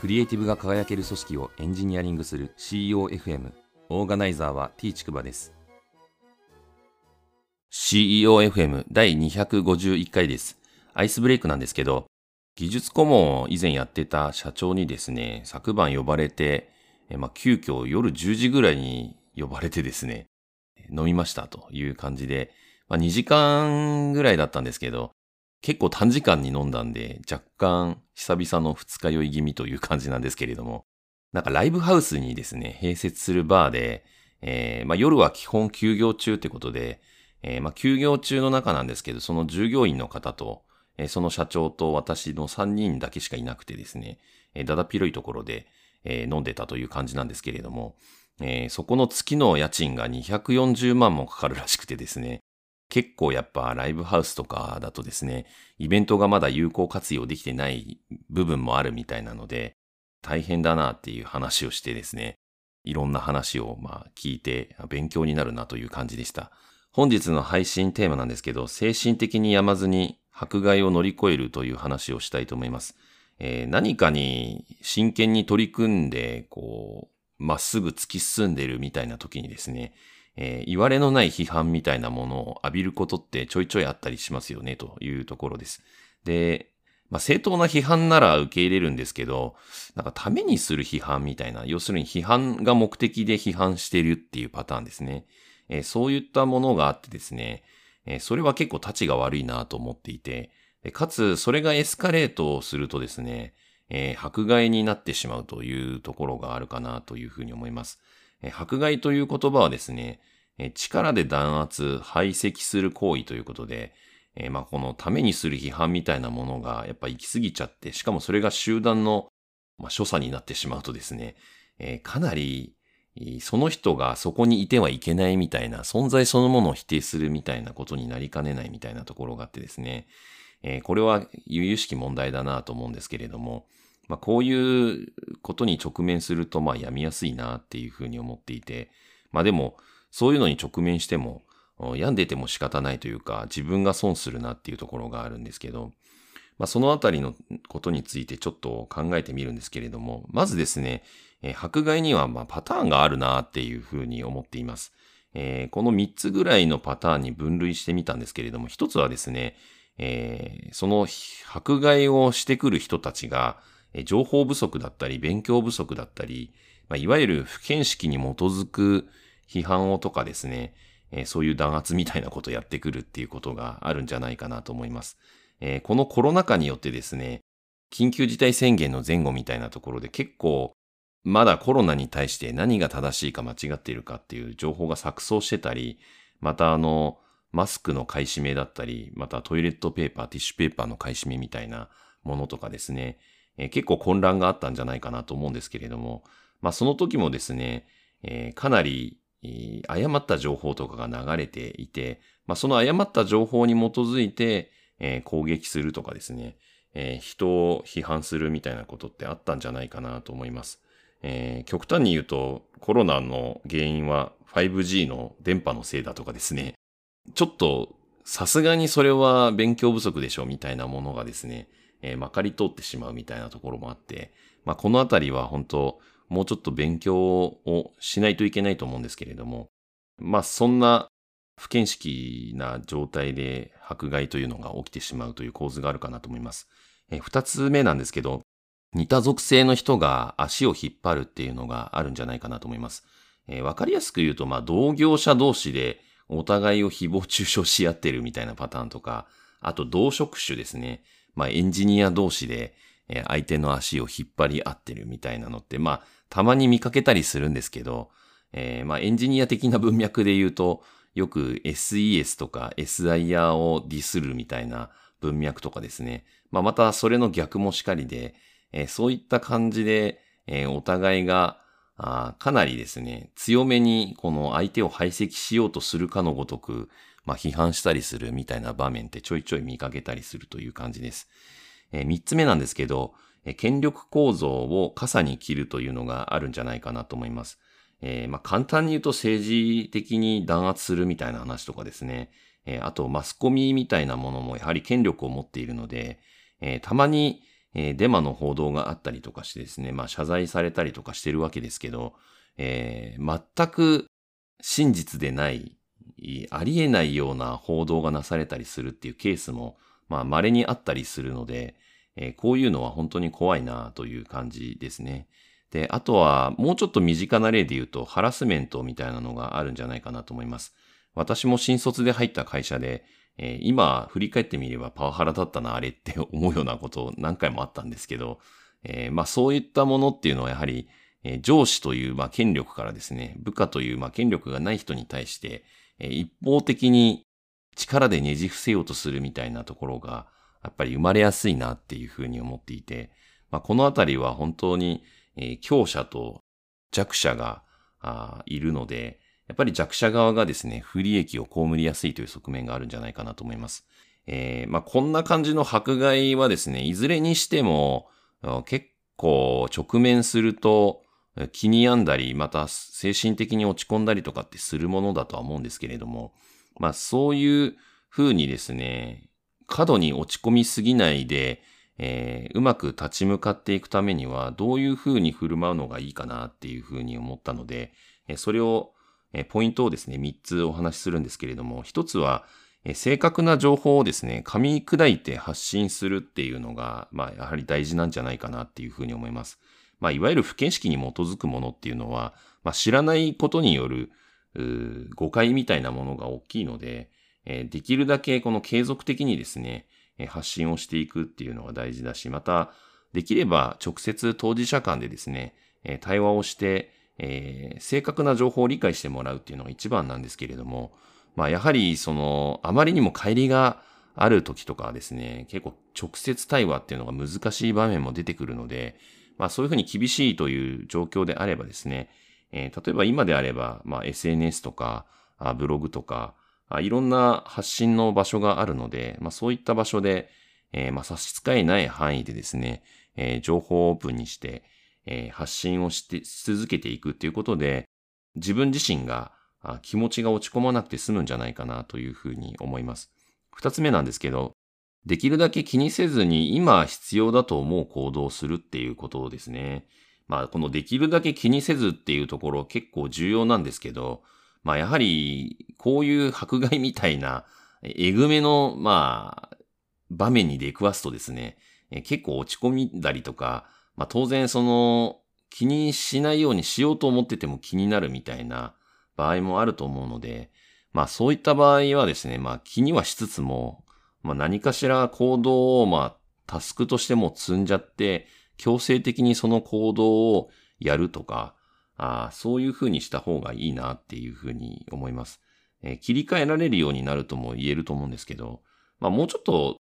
クリエイティブが輝ける組織をエンジニアリングする CEOFM オーガナイザーは T ちくばです。CEOFM 第251回です。アイスブレイクなんですけど技術顧問を以前やってた社長にですね昨晩呼ばれてえまあ、急遽夜10時ぐらいに呼ばれてですね飲みましたという感じで、まあ、2時間ぐらいだったんですけど結構短時間に飲んだんで、若干久々の二日酔い気味という感じなんですけれども、なんかライブハウスにですね、併設するバーで、えー、まあ、夜は基本休業中ってことで、えー、まあ、休業中の中なんですけど、その従業員の方と、えー、その社長と私の3人だけしかいなくてですね、えだだ広いところで、え飲んでたという感じなんですけれども、えそこの月の家賃が240万もかかるらしくてですね、結構やっぱライブハウスとかだとですね、イベントがまだ有効活用できてない部分もあるみたいなので、大変だなっていう話をしてですね、いろんな話をまあ聞いて勉強になるなという感じでした。本日の配信テーマなんですけど、精神的に病まずに迫害を乗り越えるという話をしたいと思います。えー、何かに真剣に取り組んで、こう、まっすぐ突き進んでるみたいな時にですね、えー、言われのない批判みたいなものを浴びることってちょいちょいあったりしますよね、というところです。で、まあ、正当な批判なら受け入れるんですけど、なんかためにする批判みたいな、要するに批判が目的で批判してるっていうパターンですね。えー、そういったものがあってですね、えー、それは結構立ちが悪いなと思っていて、かつそれがエスカレートするとですね、えー、迫害になってしまうというところがあるかなというふうに思いますえ。迫害という言葉はですね、力で弾圧、排斥する行為ということで、えー、まあこのためにする批判みたいなものがやっぱ行き過ぎちゃって、しかもそれが集団の、まあ、所作になってしまうとですね、えー、かなりその人がそこにいてはいけないみたいな、存在そのものを否定するみたいなことになりかねないみたいなところがあってですね、えー、これは由々しき問題だなと思うんですけれども、まあ、こういうことに直面すると、まあ、やみやすいなっていうふうに思っていて、まあでも、そういうのに直面しても、病んでても仕方ないというか、自分が損するなっていうところがあるんですけど、まあ、そのあたりのことについてちょっと考えてみるんですけれども、まずですね、えー、迫害にはまパターンがあるなっていうふうに思っています。えー、この3つぐらいのパターンに分類してみたんですけれども、1つはですね、えー、その迫害をしてくる人たちが、情報不足だったり、勉強不足だったり、まあ、いわゆる不見識に基づく批判をとかですね、えー、そういう弾圧みたいなことをやってくるっていうことがあるんじゃないかなと思います。えー、このコロナ禍によってですね、緊急事態宣言の前後みたいなところで結構まだコロナに対して何が正しいか間違っているかっていう情報が錯綜してたり、またあの、マスクの買い占めだったり、またトイレットペーパー、ティッシュペーパーの買い占めみたいなものとかですね、えー、結構混乱があったんじゃないかなと思うんですけれども、まあその時もですね、えー、かなり誤った情報とかが流れていて、まあ、その誤った情報に基づいて、え、攻撃するとかですね、え、人を批判するみたいなことってあったんじゃないかなと思います。えー、極端に言うと、コロナの原因は 5G の電波のせいだとかですね、ちょっとさすがにそれは勉強不足でしょみたいなものがですね、えー、まかり通ってしまうみたいなところもあって、まあ、このあたりは本当もうちょっと勉強をしないといけないと思うんですけれども、まあそんな不見識な状態で迫害というのが起きてしまうという構図があるかなと思います。え二つ目なんですけど、似た属性の人が足を引っ張るっていうのがあるんじゃないかなと思います。えー、わかりやすく言うと、まあ同業者同士でお互いを誹謗中傷し合ってるみたいなパターンとか、あと同職種ですね。まあエンジニア同士で相手の足を引っ張り合ってるみたいなのって、まあたまに見かけたりするんですけど、えー、まあエンジニア的な文脈で言うと、よく SES とか SIR をディスるみたいな文脈とかですね。まあまたそれの逆もしかりで、えー、そういった感じで、えー、お互いがあかなりですね、強めにこの相手を排斥しようとするかのごとく、まあ批判したりするみたいな場面ってちょいちょい見かけたりするという感じです。えー、三つ目なんですけど、権力構造を傘に切るというのがあるんじゃないかなと思います。えー、まあ、簡単に言うと政治的に弾圧するみたいな話とかですね。えー、あとマスコミみたいなものもやはり権力を持っているので、えー、たまに、え、デマの報道があったりとかしてですね、まあ謝罪されたりとかしてるわけですけど、えー、全く真実でない、ありえないような報道がなされたりするっていうケースも、まあ稀にあったりするので、えー、こういうのは本当に怖いなという感じですね。で、あとはもうちょっと身近な例で言うとハラスメントみたいなのがあるんじゃないかなと思います。私も新卒で入った会社で、えー、今振り返ってみればパワハラだったな、あれって思うようなことを何回もあったんですけど、えー、まあそういったものっていうのはやはり、えー、上司というまあ権力からですね、部下というまあ権力がない人に対して、えー、一方的に力でねじ伏せようとするみたいなところが、やっぱり生まれやすいなっていうふうに思っていて、まあこのあたりは本当に、えー、強者と弱者があいるので、やっぱり弱者側がですね、不利益を被りやすいという側面があるんじゃないかなと思います。えー、まあ、こんな感じの迫害はですね、いずれにしても、結構直面すると気に病んだり、また精神的に落ち込んだりとかってするものだとは思うんですけれども、まあそういう風にですね、過度に落ち込みすぎないで、えー、うまく立ち向かっていくためには、どういう風に振る舞うのがいいかなっていう風に思ったので、えそれをえポイントをですね、3つお話しするんですけれども、1つは、え正確な情報をですね、噛み砕いて発信するっていうのが、まあ、やはり大事なんじゃないかなっていうふうに思います。まあ、いわゆる不見識に基づくものっていうのは、まあ、知らないことによる、誤解みたいなものが大きいので、えできるだけこの継続的にですね、え発信をしていくっていうのが大事だし、また、できれば直接当事者間でですね、え対話をして、えー、正確な情報を理解してもらうっていうのが一番なんですけれども、まあやはりその、あまりにも乖離がある時とかはですね、結構直接対話っていうのが難しい場面も出てくるので、まあそういうふうに厳しいという状況であればですね、えー、例えば今であれば、まあ SNS とか、あブログとかあ、いろんな発信の場所があるので、まあそういった場所で、えー、まあ差し支えない範囲でですね、えー、情報をオープンにして、えー、発信をして続けていくっていうことで、自分自身が気持ちが落ち込まなくて済むんじゃないかなというふうに思います。二つ目なんですけど、できるだけ気にせずに今必要だと思う行動をするっていうことですね。まあ、このできるだけ気にせずっていうところ結構重要なんですけど、まあやはりこういう迫害みたいなえぐめの、まあ、場面に出くわすとですね、結構落ち込みだりとか、まあ当然その気にしないようにしようと思ってても気になるみたいな場合もあると思うので、まあそういった場合はですね、まあ気にはしつつも、まあ何かしら行動をまあタスクとしても積んじゃって、強制的にその行動をやるとか、あそういうふうにした方がいいなっていうふうに思います、えー、切り替えられるようになるとも言えると思うんですけど、まあもうちょっと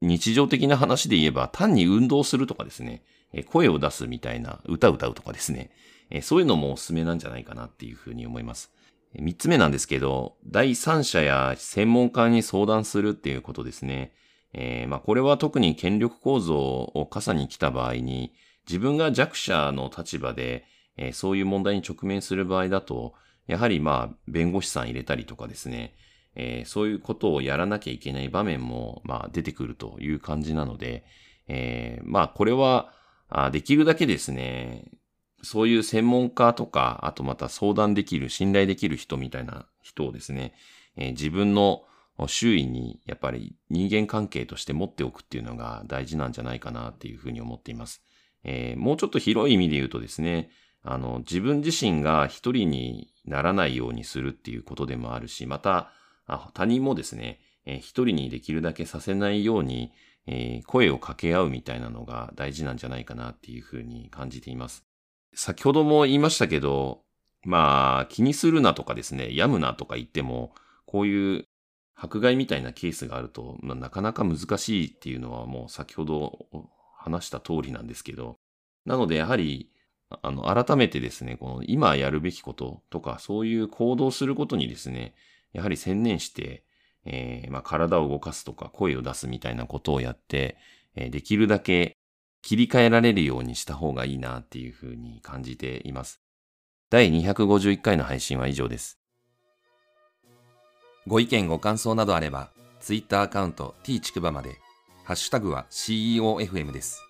日常的な話で言えば単に運動するとかですねえ、声を出すみたいな歌を歌うとかですねえ、そういうのもおすすめなんじゃないかなっていうふうに思います。三つ目なんですけど、第三者や専門家に相談するっていうことですね。えー、まあこれは特に権力構造を傘に来た場合に、自分が弱者の立場で、えー、そういう問題に直面する場合だと、やはりまあ弁護士さん入れたりとかですね、えー、そういうことをやらなきゃいけない場面もまあ出てくるという感じなので、えー、まあこれは、あできるだけですね、そういう専門家とか、あとまた相談できる、信頼できる人みたいな人をですね、えー、自分の周囲にやっぱり人間関係として持っておくっていうのが大事なんじゃないかなっていうふうに思っています。えー、もうちょっと広い意味で言うとですね、あの、自分自身が一人にならないようにするっていうことでもあるし、また、他人もですね、一人にできるだけさせないように、えー、声を掛け合うみたいなのが大事なんじゃないかなっていうふうに感じています。先ほども言いましたけど、まあ、気にするなとかですね、病むなとか言っても、こういう迫害みたいなケースがあると、まあ、なかなか難しいっていうのはもう先ほど話した通りなんですけど、なのでやはり、あの、改めてですね、この今やるべきこととか、そういう行動することにですね、やはり専念して、えー、まあ、体を動かすとか声を出すみたいなことをやって、えー、できるだけ切り替えられるようにした方がいいなっていうふうに感じています。第251回の配信は以上です。ご意見ご感想などあれば、Twitter アカウント t ちくばまで、ハッシュタグは CEOFM です。